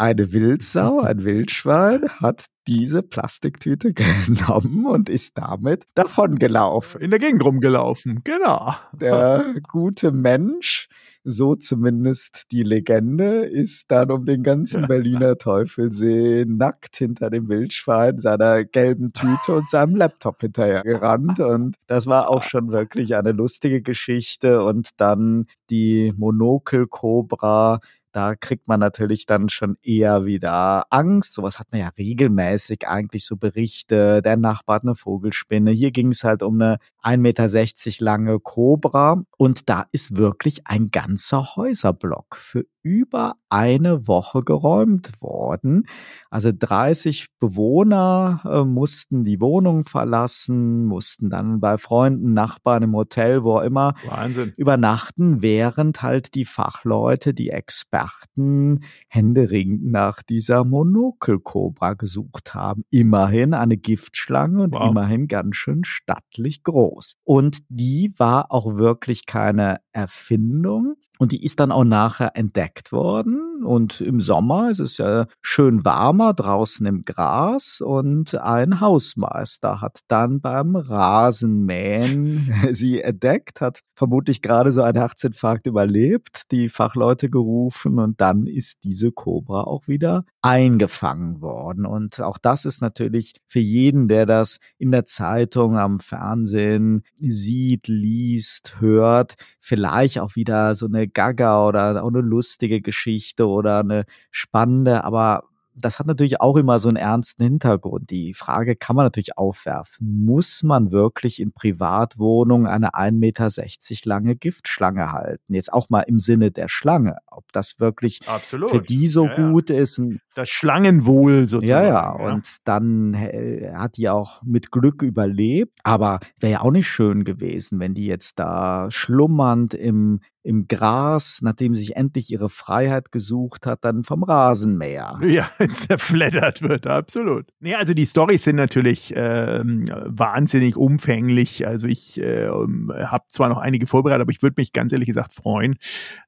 eine Wildsau, ein Wildschwein, hat diese Plastiktüte [laughs] genommen und ist damit davongelaufen. In der Gegend rumgelaufen, genau. Der [laughs] gute Mensch, so zumindest die Legende, ist dann um den ganzen Berliner Teufelsee nackt hinter dem Wildschwein, seiner gelben Tüte und seinem Laptop hinterher gerannt. Und das war auch schon wirklich eine lustige Geschichte. Und dann die Monokel-Cobra da kriegt man natürlich dann schon eher wieder Angst. Sowas hat man ja regelmäßig eigentlich so Berichte. Der Nachbar hat eine Vogelspinne. Hier ging es halt um eine 1,60 Meter lange Cobra. Und da ist wirklich ein ganzer Häuserblock für über eine Woche geräumt worden. Also 30 Bewohner äh, mussten die Wohnung verlassen, mussten dann bei Freunden, Nachbarn im Hotel, wo auch immer Wahnsinn. übernachten, während halt die Fachleute, die Experten händeringend nach dieser Monokelkobra gesucht haben. Immerhin eine Giftschlange und wow. immerhin ganz schön stattlich groß. Und die war auch wirklich keine Erfindung. Und die ist dann auch nachher entdeckt worden. Und im Sommer ist es ja schön warmer draußen im Gras. Und ein Hausmeister hat dann beim Rasenmähen [laughs] sie entdeckt, hat vermutlich gerade so einen Herzinfarkt überlebt, die Fachleute gerufen und dann ist diese Cobra auch wieder eingefangen worden. Und auch das ist natürlich für jeden, der das in der Zeitung, am Fernsehen sieht, liest, hört, vielleicht auch wieder so eine Gaga oder auch eine lustige Geschichte oder eine spannende, aber das hat natürlich auch immer so einen ernsten Hintergrund. Die Frage kann man natürlich aufwerfen. Muss man wirklich in Privatwohnungen eine 1,60 Meter lange Giftschlange halten? Jetzt auch mal im Sinne der Schlange. Ob das wirklich Absolut. für die so ja, gut ja. ist. Das Schlangenwohl sozusagen. Ja, ja. Und dann hat die auch mit Glück überlebt. Aber wäre ja auch nicht schön gewesen, wenn die jetzt da schlummernd im im Gras, nachdem sie sich endlich ihre Freiheit gesucht hat, dann vom Rasenmäher. Ja, [laughs] zerfleddert wird, absolut. Nee, also die Storys sind natürlich äh, wahnsinnig umfänglich. Also ich äh, habe zwar noch einige vorbereitet, aber ich würde mich ganz ehrlich gesagt freuen,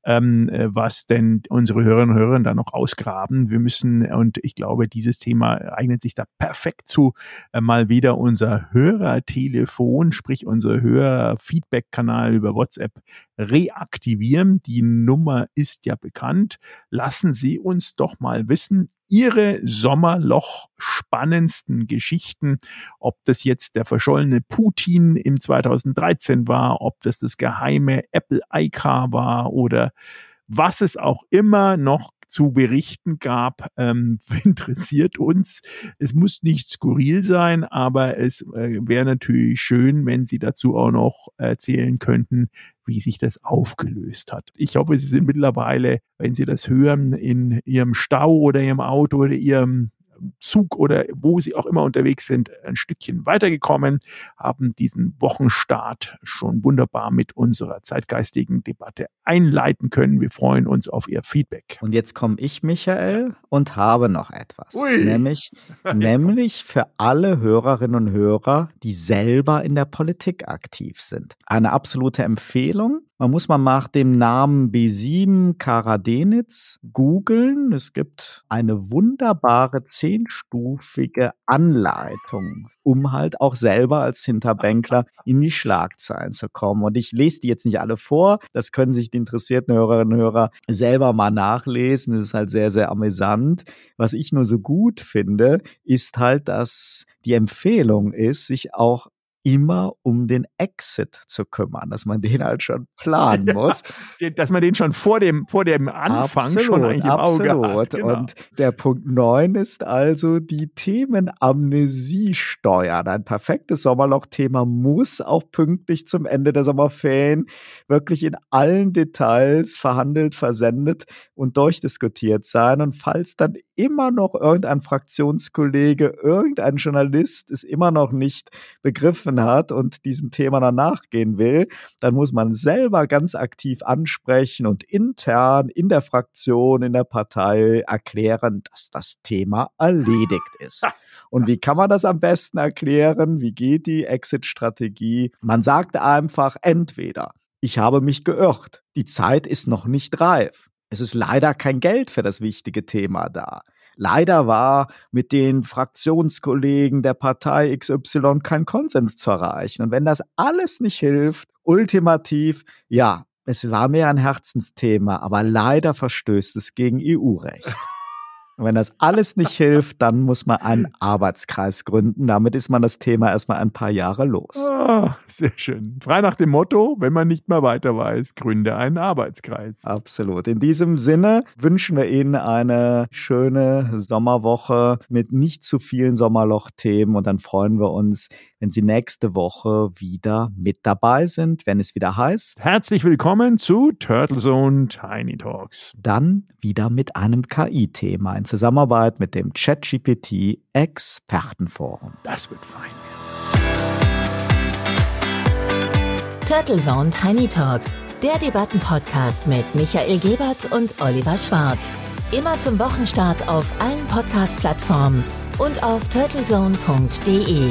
ähm, was denn unsere Hörerinnen und Hörer da noch ausgraben. Wir müssen, und ich glaube, dieses Thema eignet sich da perfekt zu, äh, mal wieder unser Hörertelefon, sprich unser Hörer-Feedback-Kanal über WhatsApp reaktivieren. Die Nummer ist ja bekannt. Lassen Sie uns doch mal wissen, Ihre Sommerloch spannendsten Geschichten, ob das jetzt der verschollene Putin im 2013 war, ob das das geheime Apple iCar war oder was es auch immer noch zu berichten gab, ähm, [laughs] interessiert uns. Es muss nicht skurril sein, aber es äh, wäre natürlich schön, wenn Sie dazu auch noch erzählen könnten, wie sich das aufgelöst hat. Ich hoffe, Sie sind mittlerweile, wenn Sie das hören, in Ihrem Stau oder Ihrem Auto oder Ihrem Zug oder wo sie auch immer unterwegs sind, ein Stückchen weitergekommen, haben diesen Wochenstart schon wunderbar mit unserer zeitgeistigen Debatte einleiten können. Wir freuen uns auf Ihr Feedback. Und jetzt komme ich, Michael, und habe noch etwas. Ui. Nämlich, [laughs] nämlich für alle Hörerinnen und Hörer, die selber in der Politik aktiv sind. Eine absolute Empfehlung. Man muss mal nach dem Namen B7 Karadenitz googeln. Es gibt eine wunderbare zehnstufige Anleitung, um halt auch selber als Hinterbänkler in die Schlagzeilen zu kommen. Und ich lese die jetzt nicht alle vor. Das können sich die interessierten Hörerinnen und Hörer selber mal nachlesen. Das ist halt sehr, sehr amüsant. Was ich nur so gut finde, ist halt, dass die Empfehlung ist, sich auch immer um den Exit zu kümmern, dass man den halt schon planen ja, muss. Dass man den schon vor dem, vor dem Anfang absolut, schon eigentlich im absolut. Auge hat. Genau. Und der Punkt 9 ist also die Themenamnesie steuern. Ein perfektes Sommerloch-Thema muss auch pünktlich zum Ende der Sommerferien wirklich in allen Details verhandelt, versendet und durchdiskutiert sein. Und falls dann immer noch irgendein Fraktionskollege, irgendein Journalist es immer noch nicht begriffen hat und diesem Thema dann nachgehen will, dann muss man selber ganz aktiv ansprechen und intern in der Fraktion, in der Partei erklären, dass das Thema erledigt ist. Und wie kann man das am besten erklären? Wie geht die Exit-Strategie? Man sagt einfach entweder, ich habe mich geirrt, die Zeit ist noch nicht reif. Es ist leider kein Geld für das wichtige Thema da. Leider war mit den Fraktionskollegen der Partei XY kein Konsens zu erreichen. Und wenn das alles nicht hilft, ultimativ, ja, es war mir ein Herzensthema, aber leider verstößt es gegen EU-Recht. Und wenn das alles nicht hilft, dann muss man einen Arbeitskreis gründen. Damit ist man das Thema erstmal ein paar Jahre los. Oh, sehr schön. Frei nach dem Motto, wenn man nicht mehr weiter weiß, gründe einen Arbeitskreis. Absolut. In diesem Sinne wünschen wir Ihnen eine schöne Sommerwoche mit nicht zu vielen Sommerloch-Themen und dann freuen wir uns, wenn Sie nächste Woche wieder mit dabei sind, wenn es wieder heißt. Herzlich willkommen zu Turtle Zone Tiny Talks. Dann wieder mit einem KI-Thema in Zusammenarbeit mit dem ChatGPT Expertenforum. Das wird fein. Turtle Zone Tiny Talks, der Debattenpodcast mit Michael Gebert und Oliver Schwarz. Immer zum Wochenstart auf allen Podcast-Plattformen und auf turtlezone.de.